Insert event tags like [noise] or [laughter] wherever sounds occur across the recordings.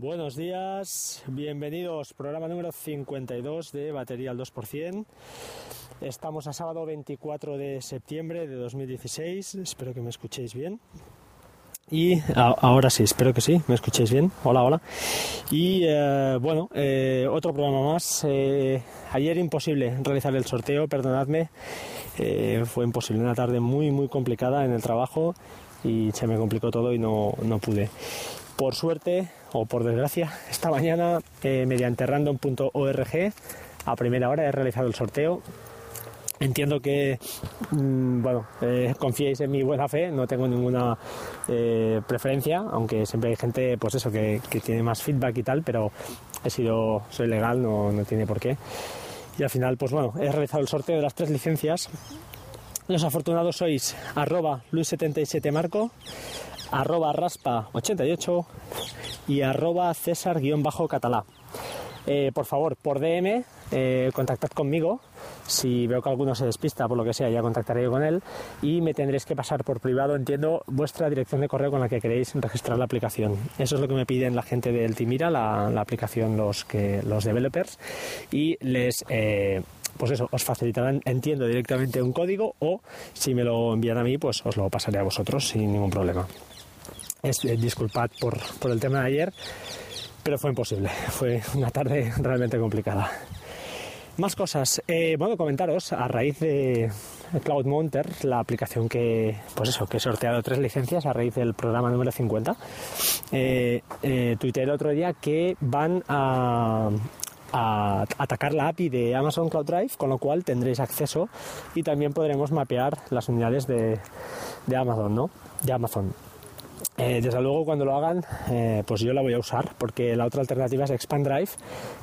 Buenos días, bienvenidos, programa número 52 de Batería al 2%. Estamos a sábado 24 de septiembre de 2016, espero que me escuchéis bien. Y ahora sí, espero que sí, me escuchéis bien. Hola, hola. Y eh, bueno, eh, otro programa más. Eh, ayer imposible realizar el sorteo, perdonadme. Fue imposible, una tarde muy, muy complicada en el trabajo y se me complicó todo y no, no pude. Por suerte, o por desgracia, esta mañana, eh, mediante random.org, a primera hora he realizado el sorteo Entiendo que, mm, bueno, eh, confiéis en mi buena fe, no tengo ninguna eh, preferencia, aunque siempre hay gente, pues eso, que, que tiene más feedback y tal, pero he sido, soy legal, no, no tiene por qué. Y al final, pues bueno, he realizado el sorteo de las tres licencias. Los afortunados sois arroba luis77marco, arroba raspa88 y arroba césar-catalá. Eh, por favor, por DM, eh, contactad conmigo. Si veo que alguno se despista, por lo que sea, ya contactaré yo con él. Y me tendréis que pasar por privado, entiendo, vuestra dirección de correo con la que queréis registrar la aplicación. Eso es lo que me piden la gente del Timira, la, aplicación, los, que, los developers. Y les. eh, pues eso, os facilitarán, entiendo, directamente un código o si me lo envían a mí, pues os lo pasaré a vosotros sin ningún problema. Es, eh, disculpad por, por el tema de ayer, pero fue imposible. [laughs] Fue una tarde [laughs] realmente complicada. Más cosas. Eh, bueno, comentaros a raíz de Cloud Monter, la aplicación que, pues eso, que he sorteado tres licencias a raíz del programa número 50. Eh, eh, tuiteé el otro día que van a, a atacar la API de Amazon Cloud Drive, con lo cual tendréis acceso y también podremos mapear las unidades de, Amazon, ¿no? De Amazon. Eh, desde luego cuando lo hagan, eh, pues yo la voy a usar porque la otra alternativa es Expand Drive,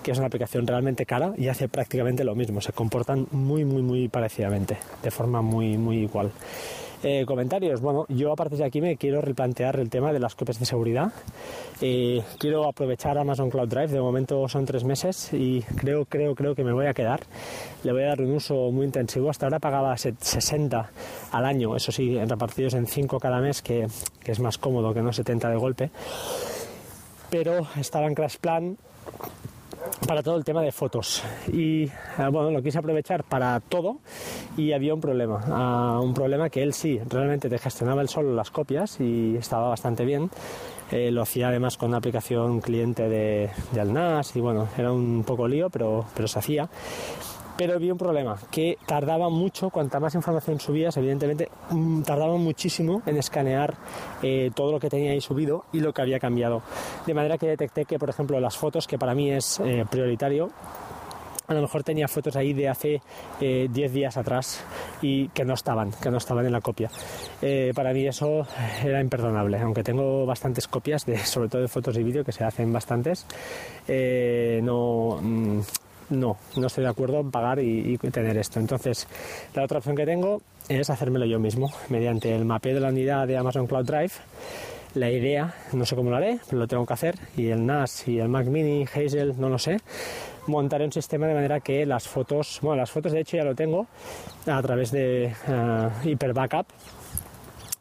que es una aplicación realmente cara y hace prácticamente lo mismo. Se comportan muy, muy, muy parecidamente, de forma muy, muy igual. Eh, comentarios. Bueno, yo a partir de aquí me quiero replantear el tema de las copias de seguridad. Eh, quiero aprovechar Amazon Cloud Drive. De momento son tres meses y creo, creo, creo que me voy a quedar. Le voy a dar un uso muy intensivo. Hasta ahora pagaba se- 60 al año, eso sí, repartidos en 5 cada mes, que, que es más cómodo que no 70 de golpe. Pero estaba en Crash Plan para todo el tema de fotos. Y eh, bueno lo quise aprovechar para todo y había un problema Ah, un problema que él sí realmente te gestionaba él solo las copias y estaba bastante bien. Eh, lo hacía además con una aplicación cliente de, de Alnas y bueno era un poco lío pero, pero se hacía pero había un problema, que tardaba mucho, cuanta más información subías, evidentemente mm, tardaba muchísimo en escanear eh, todo lo que tenía ahí subido y lo que había cambiado. De manera que detecté que, por ejemplo, las fotos, que para mí es eh, prioritario, a lo mejor tenía fotos ahí de hace eh, 10 días atrás y que no estaban, que no estaban en la copia. Eh, para mí eso era imperdonable, aunque tengo bastantes copias, de, [laughs] sobre todo de fotos y vídeo, que se hacen bastantes, eh, no, mm, no, no estoy de acuerdo en pagar y, tener esto. Entonces, la otra opción que tengo es hacérmelo yo mismo, mediante el mapeo de la unidad de Amazon Cloud Drive. La idea, no sé cómo lo haré, pero lo tengo que hacer. Y el NAS y el Mac Mini, Hazel, no lo sé. Montaré un sistema de manera que las fotos, bueno, las fotos de hecho ya lo tengo a través de eh, Hyper Backup,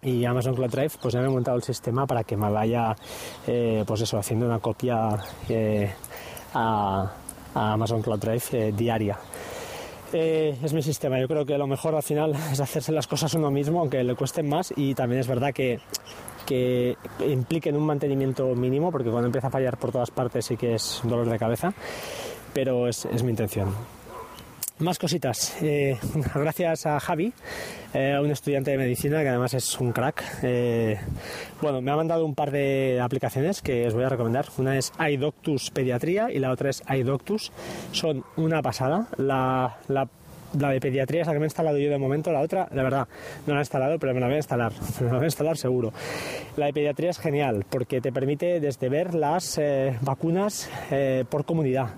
y Amazon Cloud Drive pues ya me he montado el sistema para que me vaya eh, pues eso haciendo una copia eh, a, a Amazon Cloud Drive eh, diaria. Eh, es mi sistema. Yo creo que lo mejor al final [laughs] es hacerse las cosas uno mismo aunque le cuesten más. Y también es verdad que que impliquen un mantenimiento mínimo porque cuando empieza a fallar por todas partes sí que es dolor de cabeza pero es, es mi intención más cositas. Eh, [laughs] gracias a Javi, eh, un estudiante de medicina que además es un crack. eh, bueno, me ha mandado un par de aplicaciones que os voy a recomendar. Una es iDoctus Pediatría y la otra es iDoctus. Son una pasada. La, la la de pediatría es la que me he instalado yo de momento, la otra, de verdad, no la he instalado, pero me la voy a instalar, [laughs] me la voy a instalar seguro. La de pediatría es genial porque te permite desde ver las eh, vacunas eh, por comunidad,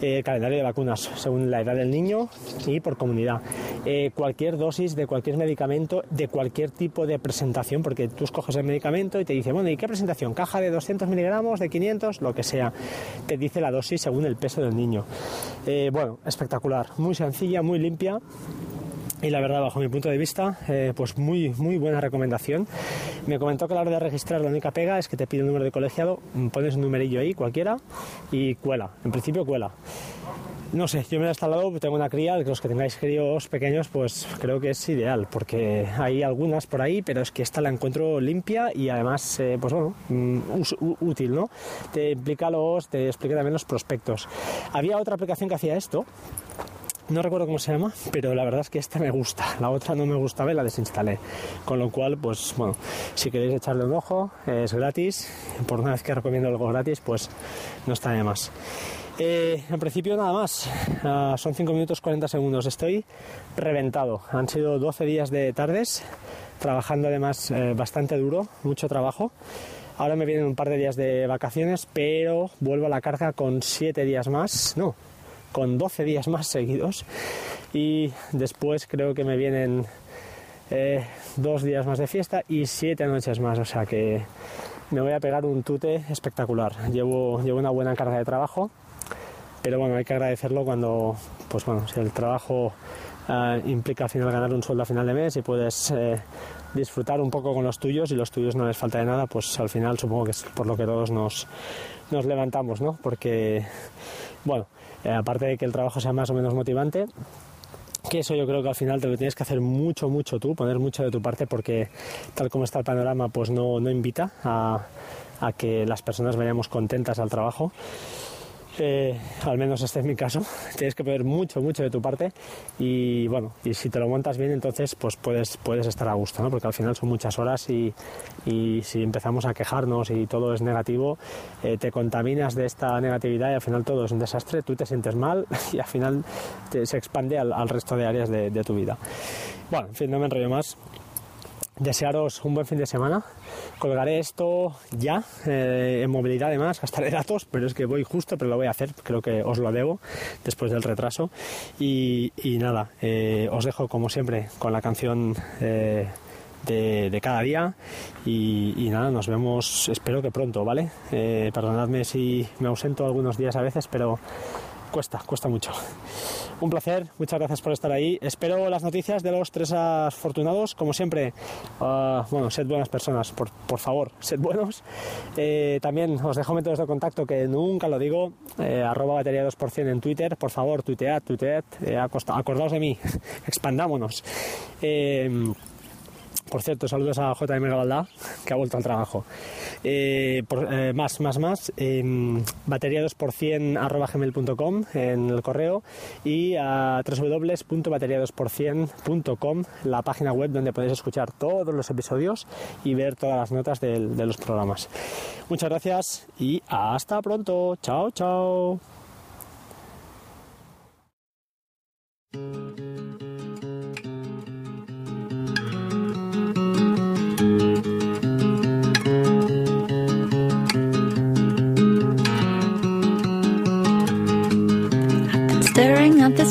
eh, calendario de vacunas según la edad del niño y por comunidad. Eh, cualquier dosis de cualquier medicamento, de cualquier tipo de presentación, porque tú escoges el medicamento y te dice, bueno, ¿y qué presentación? Caja de 200 miligramos, de 500, lo que sea. Te dice la dosis según el peso del niño. Eh, bueno, espectacular, muy sencilla, muy limpia y la verdad, bajo mi punto de vista, eh, pues muy, muy buena recomendación. Me comentó que a la hora de registrar la única pega es que te pide un número de colegiado, pones un numerillo ahí, cualquiera, y cuela. En principio cuela. No sé, yo me he instalado, tengo una cría, los que tengáis críos pequeños, pues creo que es ideal, porque hay algunas por ahí, pero es que esta la encuentro limpia y además, eh, pues bueno, mm, útil, ¿no? Te explica los, te explica también los prospectos. Había otra aplicación que hacía esto, no recuerdo cómo se llama, pero la verdad es que esta me gusta. La otra no me gustaba y la desinstalé. Con lo cual, pues bueno, si queréis echarle un ojo, es gratis. Por una vez que recomiendo algo gratis, pues no está de más. Eh, en principio nada más. Ah, son 5 minutos 40 segundos. Estoy reventado. Han sido 12 días de tardes, trabajando además eh, bastante duro, mucho trabajo. Ahora me vienen un par de días de vacaciones, pero vuelvo a la carga con 7 días más. No, con 12 días más seguidos y después creo que me vienen eh, dos días más de fiesta y siete noches más, o sea que me voy a pegar un tute espectacular. Llevo, llevo una buena carga de trabajo, pero bueno, hay que agradecerlo cuando, pues bueno, si el trabajo eh, implica al final ganar un sueldo a final de mes y puedes eh, disfrutar un poco con los tuyos y los tuyos no les falta de nada, pues al final supongo que es por lo que todos nos, nos levantamos, ¿no? Porque, bueno, eh, aparte de que el trabajo sea más o menos motivante, que eso yo creo que al final te lo tienes que hacer mucho, mucho tú, poner mucho de tu parte porque tal como está el panorama pues no, no invita a, a que las personas vayamos contentas al trabajo eh, al menos este es mi caso, [laughs] tienes que poner mucho, mucho de tu parte y bueno, y si te lo montas bien entonces pues puedes, puedes estar a gusto, ¿no? porque al final son muchas horas y, si empezamos a quejarnos y todo es negativo, eh, te contaminas de esta negatividad y al final todo es un desastre, tú te sientes mal [laughs] y al final se expande al, resto de áreas de, de tu vida. Bueno, en fin, no me enrollo más desearos un buen fin de semana. Colgaré esto ya eh, en movilidad además, gastaré datos, pero es que voy justo, pero lo voy a hacer, creo que os lo debo después del retraso. Y, nada, eh, os dejo como siempre con la canción eh, de, cada día y, y, nada, nos vemos espero que pronto, ¿vale? perdonadme si me ausento algunos días a veces, pero cuesta, cuesta mucho. Un placer, muchas gracias por estar ahí. Espero las noticias de los tres afortunados, como siempre. Uh, bueno, sed buenas personas, por, por favor, sed buenos. Eh, también os dejo métodos de contacto que nunca lo digo, eh, arroba batería 2% en Twitter, por favor, tuitead, tuitead, eh, acordaos de mí, [laughs] expandámonos. Por cierto, saludos a JM Gabaldá, que ha vuelto al trabajo. Eh, eh, más, más, más, batería 2% arroba gmail.com en el correo y a www.bateria2%.com, la página web donde podéis escuchar todos los episodios y ver todas las notas de los programas. Muchas gracias y hasta pronto. Chao, chao.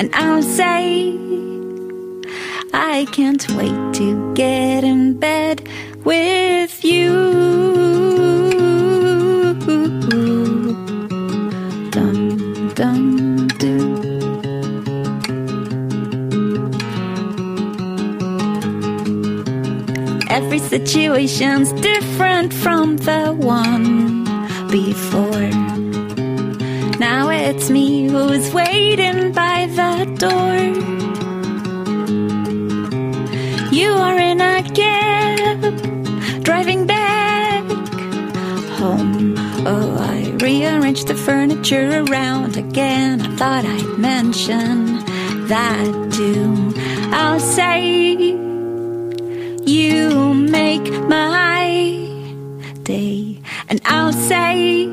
And I'll say, I can't wait to get in bed with you. Dum, dum. Every situation's different from the one before. Now it's me who's waiting by the door. You are in a cab, driving back home. Oh, I rearranged the furniture around again. I thought I'd mention that too. I'll say, You make my day, and I'll say,